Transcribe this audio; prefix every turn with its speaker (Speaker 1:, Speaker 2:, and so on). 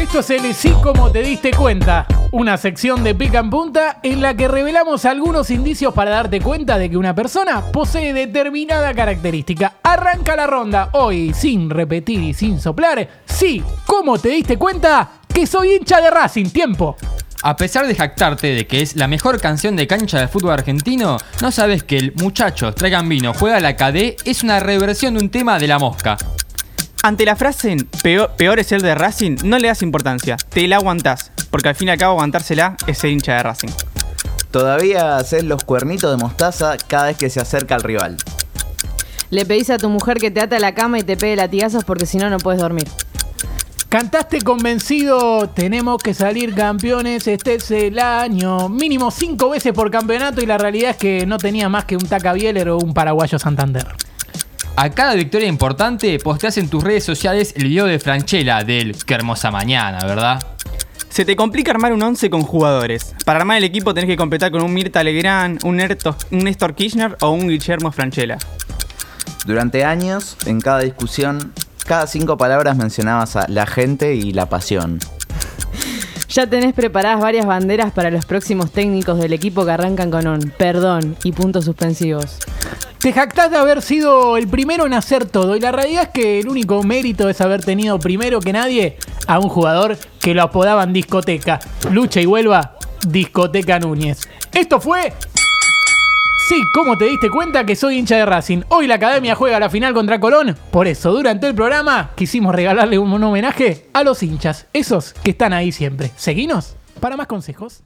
Speaker 1: Esto es el Sí como te diste cuenta, una sección de pica en punta en la que revelamos algunos indicios para darte cuenta de que una persona posee determinada característica. Arranca la ronda hoy sin repetir y sin soplar. Sí, ¿cómo te diste cuenta que soy hincha de Racing? Tiempo.
Speaker 2: A pesar de jactarte de que es la mejor canción de cancha de fútbol argentino, no sabes que el muchacho traigan vino, juega la KD es una reversión de un tema de la mosca.
Speaker 3: Ante la frase peor, peor, es el de Racing, no le das importancia, te la aguantás, porque al fin y al cabo aguantársela es ser hincha de Racing.
Speaker 4: Todavía haces los cuernitos de mostaza cada vez que se acerca al rival.
Speaker 5: Le pedís a tu mujer que te ate a la cama y te pegue latigazos porque si no, no puedes dormir.
Speaker 1: Cantaste convencido, tenemos que salir campeones, este es el año. Mínimo cinco veces por campeonato y la realidad es que no tenía más que un Taca Bieler o un paraguayo Santander.
Speaker 2: A cada victoria importante posteas en tus redes sociales el video de Franchella del Qué hermosa mañana, ¿verdad?
Speaker 3: Se te complica armar un 11 con jugadores. Para armar el equipo tenés que completar con un Mirta Legrand, un, un Néstor Kirchner o un Guillermo Franchella.
Speaker 4: Durante años, en cada discusión, cada cinco palabras mencionabas a la gente y la pasión.
Speaker 5: Ya tenés preparadas varias banderas para los próximos técnicos del equipo que arrancan con un perdón y puntos suspensivos.
Speaker 1: Te jactás de haber sido el primero en hacer todo y la realidad es que el único mérito es haber tenido primero que nadie a un jugador que lo apodaban discoteca. Lucha y vuelva, discoteca Núñez. Esto fue... Sí, ¿cómo te diste cuenta que soy hincha de Racing? Hoy la academia juega la final contra Colón. Por eso, durante el programa quisimos regalarle un homenaje a los hinchas, esos que están ahí siempre. Seguinos para más consejos.